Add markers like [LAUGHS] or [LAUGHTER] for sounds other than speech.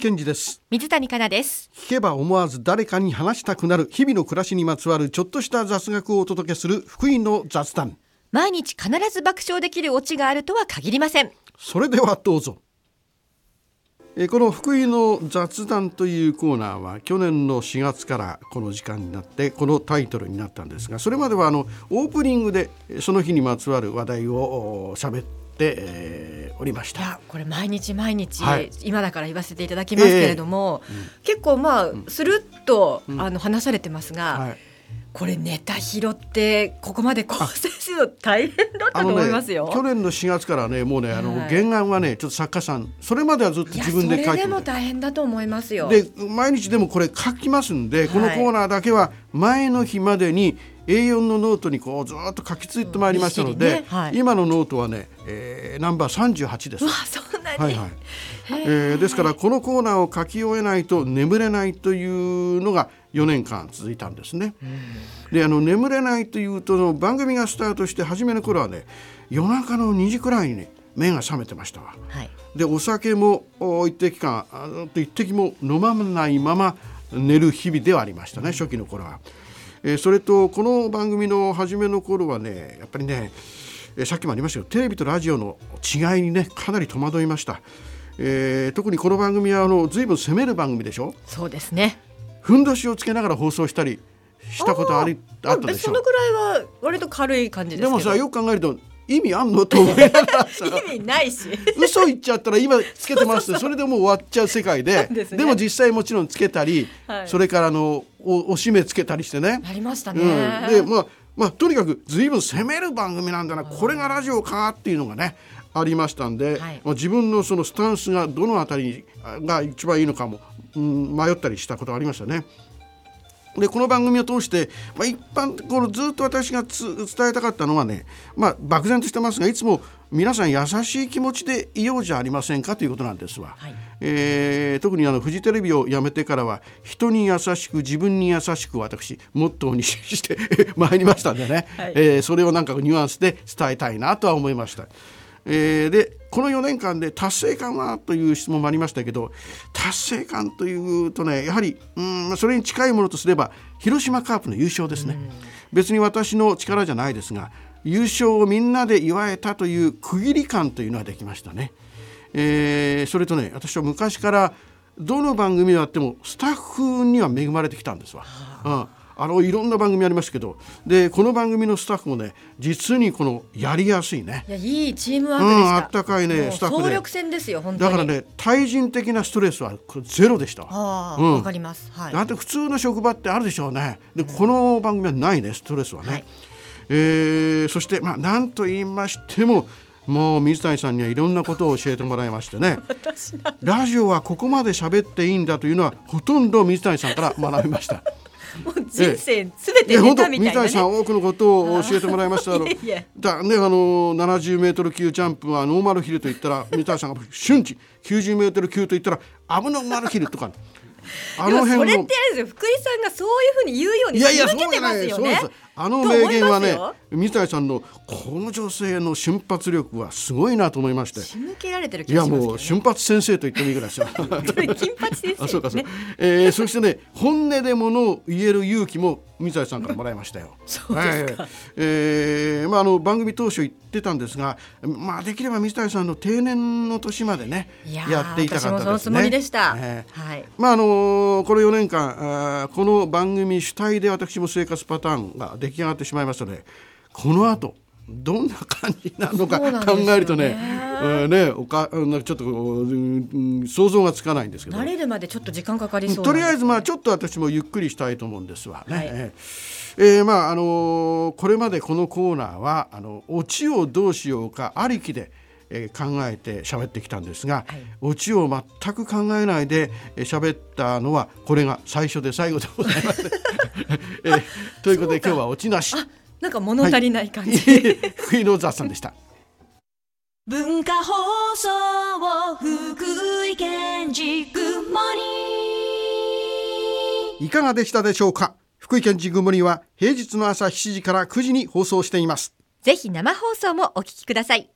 です。水谷香奈です。聞けば思わず誰かに話したくなる。日々の暮らしにまつわるちょっとした雑学をお届けする。福井の雑談。毎日必ず爆笑できるオチがあるとは限りません。それではどうぞ。えこの福井の雑談というコーナーは去年の4月からこの時間になってこのタイトルになったんですがそれまではあのオープニングでその日にまつわる話題を喋って、えーおりました。これ毎日毎日、はい。今だから言わせていただきますけれども、結構まあスルッと、あの話されてますが、はい。これネタ拾ってここまで構成するの大変だったと思いますよ。去年の4月からねもうねあの、はい。原案はねちょっと作家さんそれまではずっと自分で書それでいてても大変だと思いますよ。で毎日でもこれ書きますんで、このコーナーだけは前の日までに A4 のノートにこうずっと書きついてまいりましたので、ねはい今のノートはね、えーナンバー38です。はいはいえーですからこのコーナーを書き終えないと眠れないというのが4年間続いたんですね。であの眠れないというと番組がスタートして初めの頃はね夜中の2時くらいにね目が覚めてましたわ。はいでお酒もお一滴間あの一滴も飲まないまま寝る日々ではありましたね初期の頃は。えーそれとこの番組の初めの頃はねやっぱりね、えーさっきもありましたけどテレビとラジオの違いにねかなり戸惑いました。えー特にこの番組はあの随分攻める番組でしょ？そうですね。ふんどしをつけながら放送したりしたことありあったでしょそのぐらいは割と軽い感じですけど。でもさよく考えると意味あんの？と思いながらさ。意味ないし。嘘言っちゃったら今つけてます。ってそれでもう終わっちゃう世界で。そうでも実際もちろんつけたり、はい。それからあのおおしめつけたりしてね。なりましたね。うん、でまあまあとにかく随分攻める番組なんだな。これがラジオかっていうのがねありましたんで、はい。まあ、自分のそのスタンスがどのあたりが一番いいのかも、うん、迷ったりしたことがありましたね。でこの番組を通して、まあ、一般このずっと私がつ伝えたかったのはね、まあ、漠然としてますがいつも皆さん優しい気持ちでいようじゃありませんかということなんですわ。はいえー特にあのフジテレビを辞めてからは人に優しく自分に優しく私モットーにして [LAUGHS] まいりましたんでね、はいえーそれをなんかニュアンスで伝えたいなとは思いました。えーでこの4年間で達成感はという質問もありましたけど達成感というとねやはりうんそれに近いものとすれば広島カープの優勝ですね。別に私の力じゃないですが優勝をみんなで祝えたという区切り感というのはできましたね。えーそれとね私は昔からどの番組であってもスタッフには恵まれてきたんですわ。うんあのいろんな番組ありますけどでこの番組のスタッフもね実にこのやりやすいねいやいいチームワークでした。うんあったかいねスタッフで総力戦ですよ本当に。だからね対人的なストレスはゼロでしたわ。ああ、うんわかります。はい。だって普通の職場ってあるでしょうねでこの番組はないねストレスはね、はいえーそしてまあ何と言いましてももう水谷さんにはいろんなことを教えてもらいましてね [LAUGHS] ラジオはここまで喋っていいんだというのはほとんど水谷さんから学びました。[LAUGHS] もう人生すべていや本当ネタみたいな水谷さんね。多くのことを教えてもらいました。あの [LAUGHS] いえいえだねあの70メートル級ジャンプはノーマルヒルと言ったら [LAUGHS] 水谷さんが瞬時90メートル級と言ったらアブノーマルヒルとか。あでもそれってあれのですよ。福井さんがそういうふうに言うようにいやいや仕向けてますよね。そうです。あの名言はね水谷さんのこの女性の瞬発力はすごいなと思いまして仕向けられてる気いや。もう瞬発先生と言ってもいいぐらいですよ。金八先生あそうかそうね。えーそしてね本音でものを言える勇気も水谷さんからもらいましたよ。[LAUGHS] そうですかえーえーまああの番組当初言ってたんですが、まあできれば水谷さんの定年の年までねいやっていたかったですね。私もそのつもりでした。えーはい。まああのこの4年間あーこの番組主体で私も生活パターンが出来上がってしまいましたのでこの後どんな感じなのか考えるとねえーねおかちょっとこう、うんうん想像がつかないんですけど。慣れるまでちょっと時間かかりそうとりあえずまあょちょっと私もゆっくりしたいと思うんですわ。ね。はい。えーえーまああのーこれまでこのコーナーはあのオチをどうしようかありきで、えー考えて喋ってきたんですが、はい。オチを全く考えないでえー喋ったのはこれが最初で最後でございます。[LAUGHS] えーということで今日はオチなし。なんか物足りない感じ。福井の雑さんでした。[LAUGHS] 文化放送福井県ジグモニいかがでしたでしょうか？福井県ジグモリは平日の朝7時から9時に放送しています。ぜひ生放送もお聞きください。